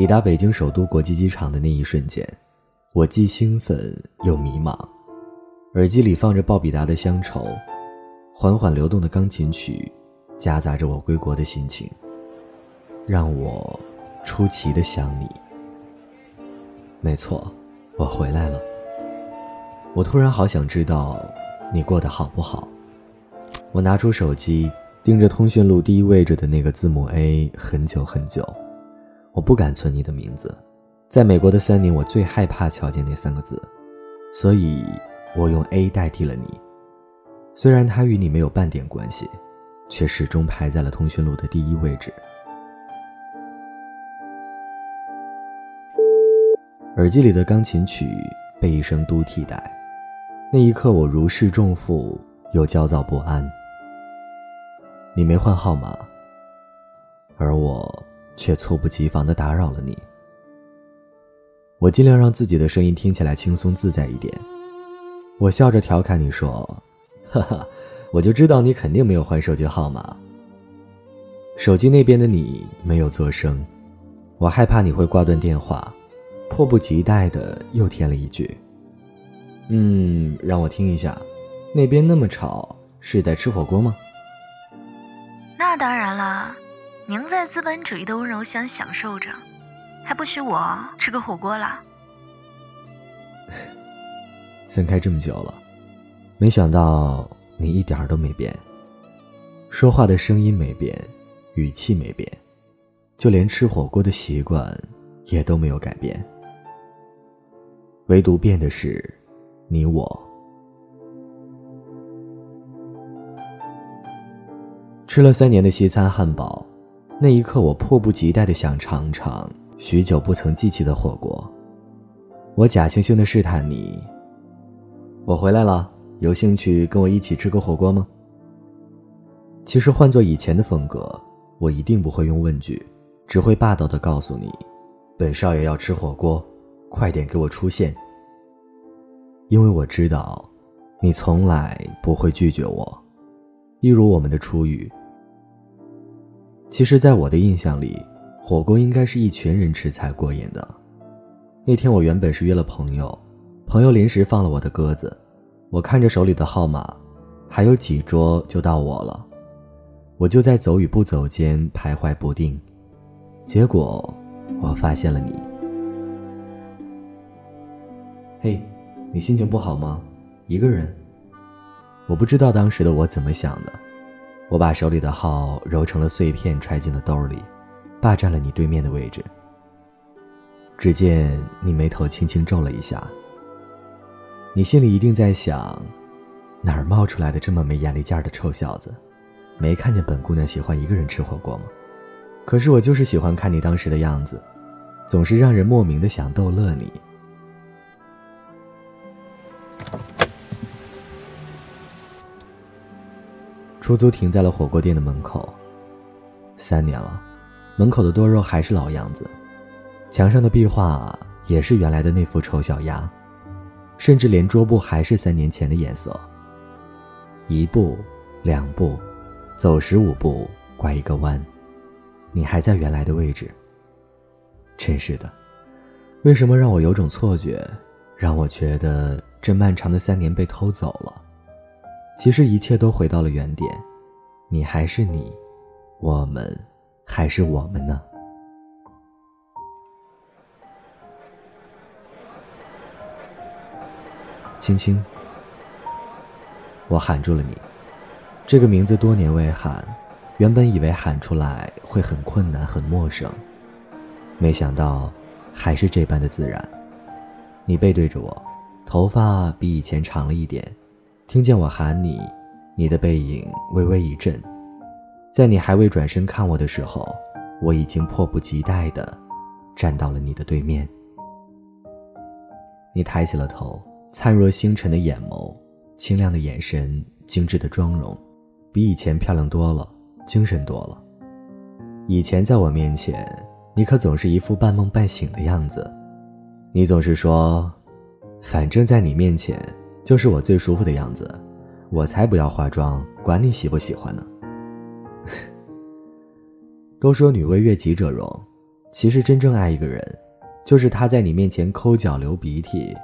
抵达北京首都国际机场的那一瞬间，我既兴奋又迷茫。耳机里放着鲍比达的《乡愁》，缓缓流动的钢琴曲，夹杂着我归国的心情，让我出奇的想你。没错，我回来了。我突然好想知道你过得好不好。我拿出手机，盯着通讯录第一位置的那个字母 A 很久很久。我不敢存你的名字，在美国的三年，我最害怕瞧见那三个字，所以我用 A 代替了你。虽然它与你没有半点关系，却始终排在了通讯录的第一位置。耳机里的钢琴曲被一声嘟替代，那一刻我如释重负又焦躁不安。你没换号码，而我。却猝不及防地打扰了你。我尽量让自己的声音听起来轻松自在一点。我笑着调侃你说：“哈哈，我就知道你肯定没有换手机号码。”手机那边的你没有作声，我害怕你会挂断电话，迫不及待的又添了一句：“嗯，让我听一下，那边那么吵，是在吃火锅吗？”那当然了。您在资本主义的温柔乡享受着，还不许我吃个火锅了？分开这么久了，没想到你一点儿都没变，说话的声音没变，语气没变，就连吃火锅的习惯也都没有改变，唯独变的是你我。吃了三年的西餐汉堡。那一刻，我迫不及待的想尝尝许久不曾记起的火锅。我假惺惺的试探你：“我回来了，有兴趣跟我一起吃个火锅吗？”其实换做以前的风格，我一定不会用问句，只会霸道的告诉你：“本少爷要吃火锅，快点给我出现。”因为我知道，你从来不会拒绝我，一如我们的初遇。其实，在我的印象里，火锅应该是一群人吃才过瘾的。那天我原本是约了朋友，朋友临时放了我的鸽子，我看着手里的号码，还有几桌就到我了，我就在走与不走间徘徊不定。结果，我发现了你。嘿，你心情不好吗？一个人？我不知道当时的我怎么想的。我把手里的号揉成了碎片，揣进了兜里，霸占了你对面的位置。只见你眉头轻轻皱了一下，你心里一定在想：哪儿冒出来的这么没眼力见儿的臭小子？没看见本姑娘喜欢一个人吃火锅吗？可是我就是喜欢看你当时的样子，总是让人莫名的想逗乐你。出租停在了火锅店的门口。三年了，门口的多肉还是老样子，墙上的壁画也是原来的那副丑小鸭，甚至连桌布还是三年前的颜色。一步，两步，走十五步拐一个弯，你还在原来的位置。真是的，为什么让我有种错觉，让我觉得这漫长的三年被偷走了？其实一切都回到了原点，你还是你，我们还是我们呢。青青，我喊住了你，这个名字多年未喊，原本以为喊出来会很困难、很陌生，没想到还是这般的自然。你背对着我，头发比以前长了一点。听见我喊你，你的背影微微一震，在你还未转身看我的时候，我已经迫不及待地站到了你的对面。你抬起了头，灿若星辰的眼眸，清亮的眼神，精致的妆容，比以前漂亮多了，精神多了。以前在我面前，你可总是一副半梦半醒的样子，你总是说，反正在你面前。就是我最舒服的样子，我才不要化妆，管你喜不喜欢呢。都说女为悦己者容，其实真正爱一个人，就是他在你面前抠脚流鼻涕，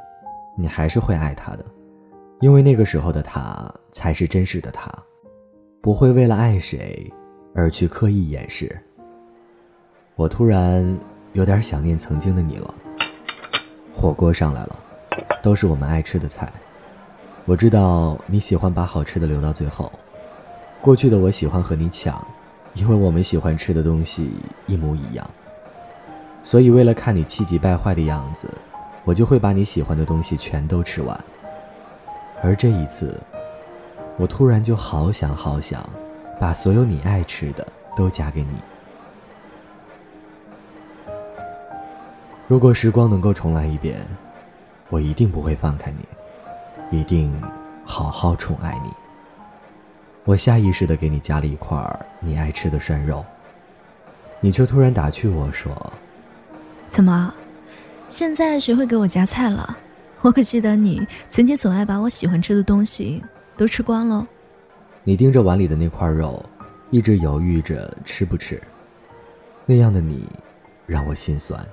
你还是会爱他的，因为那个时候的他才是真实的他，不会为了爱谁而去刻意掩饰。我突然有点想念曾经的你了。火锅上来了，都是我们爱吃的菜。我知道你喜欢把好吃的留到最后。过去的我喜欢和你抢，因为我们喜欢吃的东西一模一样。所以为了看你气急败坏的样子，我就会把你喜欢的东西全都吃完。而这一次，我突然就好想好想，把所有你爱吃的都夹给你。如果时光能够重来一遍，我一定不会放开你，一定好好宠爱你。我下意识的给你夹了一块你爱吃的涮肉，你却突然打趣我说：“怎么，现在学会给我夹菜了？我可记得你曾经总爱把我喜欢吃的东西都吃光了。”你盯着碗里的那块肉，一直犹豫着吃不吃，那样的你，让我心酸。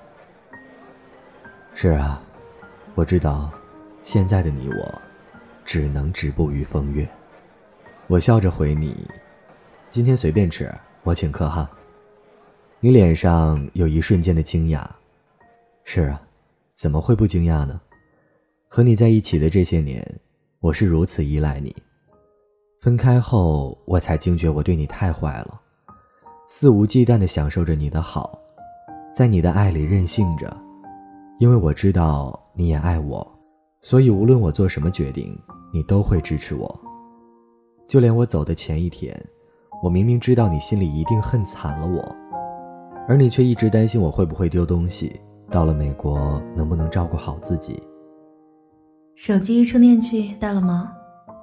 是啊，我知道，现在的你我，只能止步于风月。我笑着回你：“今天随便吃，我请客哈。”你脸上有一瞬间的惊讶。是啊，怎么会不惊讶呢？和你在一起的这些年，我是如此依赖你。分开后，我才惊觉我对你太坏了，肆无忌惮地享受着你的好，在你的爱里任性着。因为我知道你也爱我，所以无论我做什么决定，你都会支持我。就连我走的前一天，我明明知道你心里一定恨惨了我，而你却一直担心我会不会丢东西，到了美国能不能照顾好自己。手机充电器带了吗？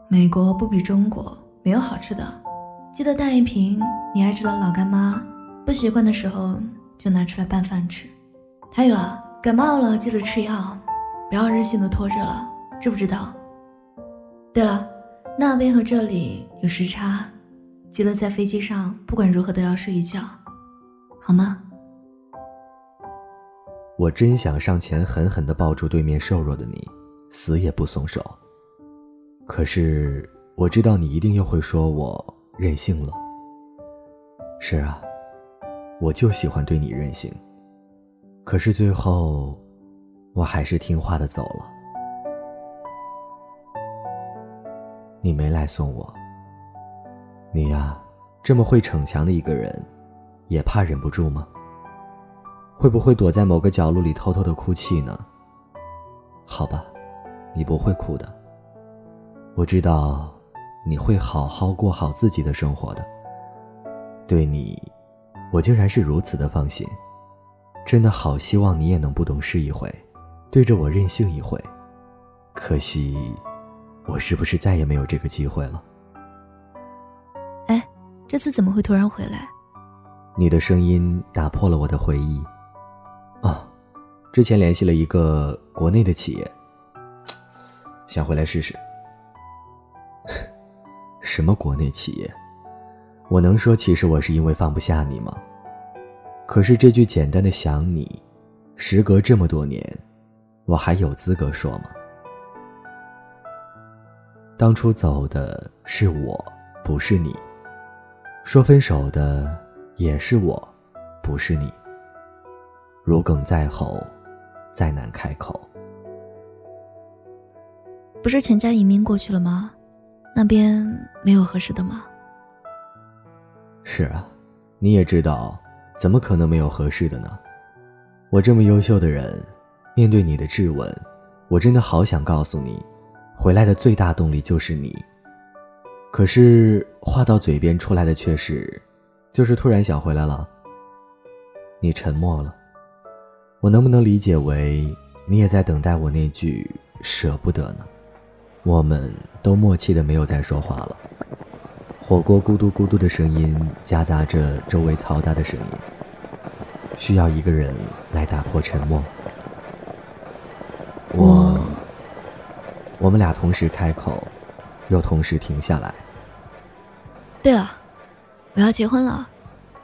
美国不比中国没有好吃的，记得带一瓶你爱吃的老干妈，不习惯的时候就拿出来拌饭吃。还有啊。感冒了记得吃药，不要任性的拖着了，知不知道？对了，那边和这里有时差，记得在飞机上不管如何都要睡一觉，好吗？我真想上前狠狠的抱住对面瘦弱的你，死也不松手。可是我知道你一定又会说我任性了。是啊，我就喜欢对你任性。可是最后，我还是听话的走了。你没来送我。你呀，这么会逞强的一个人，也怕忍不住吗？会不会躲在某个角落里偷偷的哭泣呢？好吧，你不会哭的。我知道，你会好好过好自己的生活的。对你，我竟然是如此的放心。真的好希望你也能不懂事一回，对着我任性一回。可惜，我是不是再也没有这个机会了？哎，这次怎么会突然回来？你的声音打破了我的回忆。啊，之前联系了一个国内的企业，想回来试试。什么国内企业？我能说，其实我是因为放不下你吗？可是这句简单的想你，时隔这么多年，我还有资格说吗？当初走的是我，不是你；说分手的也是我，不是你。如鲠在喉，再难开口。不是全家移民过去了吗？那边没有合适的吗？是啊，你也知道。怎么可能没有合适的呢？我这么优秀的人，面对你的质问，我真的好想告诉你，回来的最大动力就是你。可是话到嘴边出来的却是，就是突然想回来了。你沉默了，我能不能理解为你也在等待我那句舍不得呢？我们都默契的没有再说话了。火锅咕嘟咕嘟的声音夹杂着周围嘈杂的声音，需要一个人来打破沉默。我，我们俩同时开口，又同时停下来。对了，我要结婚了，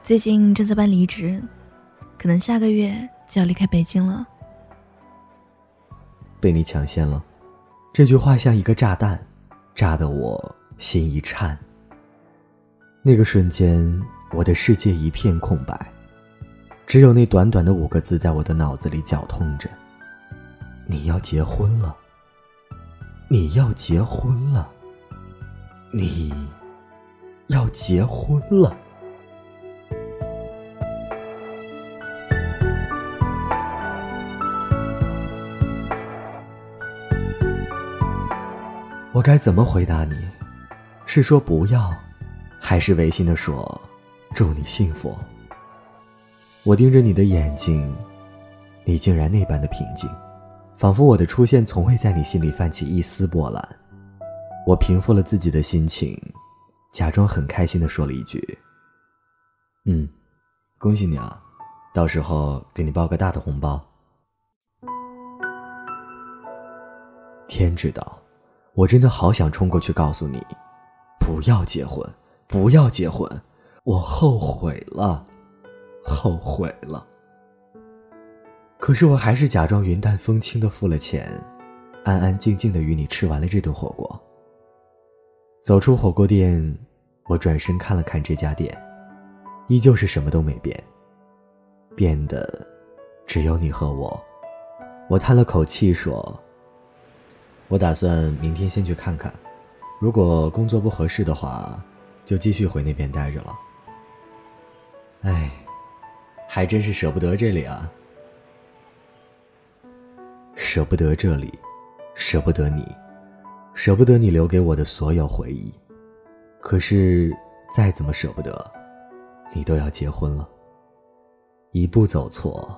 最近正在办离职，可。能下个月就要离开北京了。被你抢先了，这句话像一个炸弹，炸得我心一颤。那个瞬间，我的世界一片空白，只有那短短的五个字在我的脑子里绞痛着：你要结婚了，你要结婚了，你要结婚了。我该怎么回答你？是说不要，还是违心的说祝你幸福？我盯着你的眼睛，你竟然那般的平静，仿佛我的出现从未在你心里泛起一丝波澜。我平复了自己的心情，假装很开心的说了一句：“嗯，恭喜你啊，到时候给你包个大的红包。”天知道。我真的好想冲过去告诉你，不要结婚，不要结婚，我后悔了，后悔了。可是我还是假装云淡风轻的付了钱，安安静静的与你吃完了这顿火锅。走出火锅店，我转身看了看这家店，依旧是什么都没变，变的只有你和我。我叹了口气说。我打算明天先去看看，如果工作不合适的话，就继续回那边待着了。哎，还真是舍不得这里啊，舍不得这里，舍不得你，舍不得你留给我的所有回忆。可是再怎么舍不得，你都要结婚了，一步走错，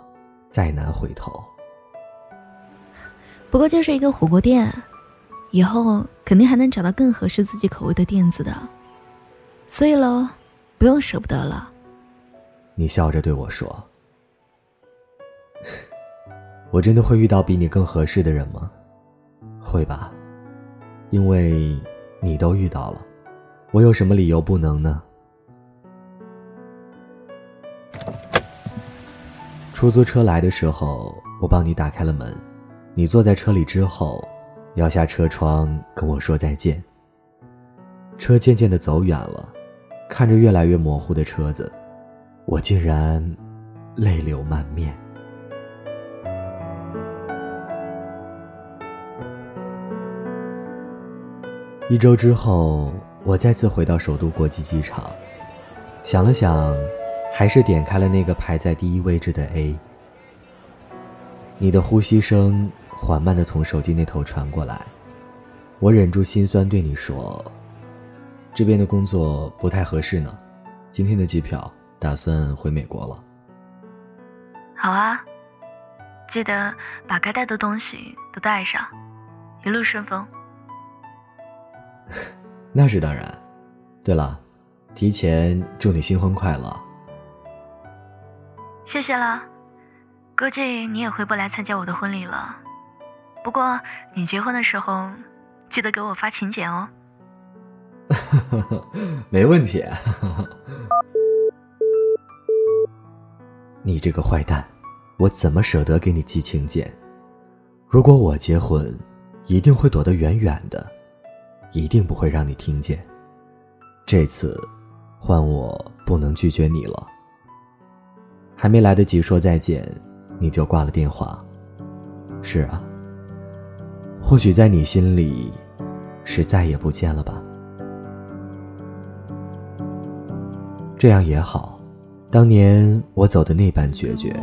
再难回头。不过就是一个火锅店，以后肯定还能找到更合适自己口味的店子的，所以喽，不用舍不得了。你笑着对我说：“我真的会遇到比你更合适的人吗？会吧，因为你都遇到了，我有什么理由不能呢？”出租车来的时候，我帮你打开了门。你坐在车里之后，摇下车窗跟我说再见。车渐渐的走远了，看着越来越模糊的车子，我竟然泪流满面。一周之后，我再次回到首都国际机场，想了想，还是点开了那个排在第一位置的 A。你的呼吸声。缓慢的从手机那头传过来，我忍住心酸对你说：“这边的工作不太合适呢，今天的机票打算回美国了。”好啊，记得把该带的东西都带上，一路顺风。那是当然。对了，提前祝你新婚快乐。谢谢了，估计你也回不来参加我的婚礼了。不过，你结婚的时候，记得给我发请柬哦。没问题。你这个坏蛋，我怎么舍得给你寄请柬？如果我结婚，一定会躲得远远的，一定不会让你听见。这次，换我不能拒绝你了。还没来得及说再见，你就挂了电话。是啊。或许在你心里，是再也不见了吧。这样也好，当年我走的那般决绝，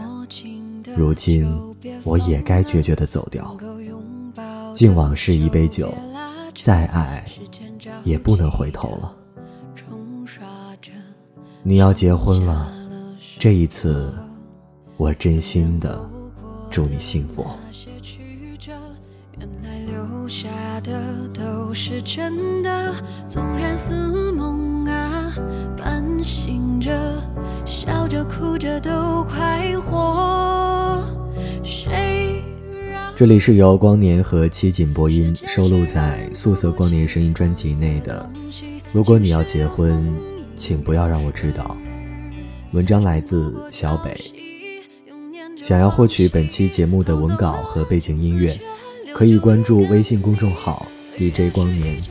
如今我也该决绝的走掉。敬往事一杯酒，再爱也不能回头了。你要结婚了，这一次，我真心的祝你幸福。下的都是真的，纵然似梦啊，半醒着，笑着哭着都快活。这里是由光年和七锦播音收录在《素色光年声音》专辑内的。如果你要结婚，请不要让我知道。文章来自小北。想要获取本期节目的文稿和背景音乐，可以关注微信公众号 DJ 光年。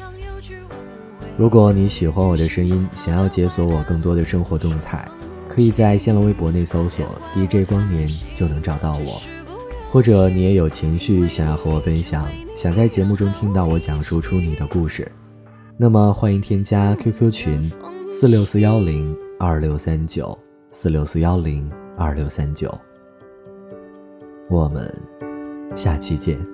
如果你喜欢我的声音，想要解锁我更多的生活动态，可以在新浪微博内搜索 DJ 光年就能找到我。或者你也有情绪想要和我分享，想在节目中听到我讲述出你的故事，那么欢迎添加 QQ 群四六四幺零二六三九四六四幺零二六三九。我们下期见。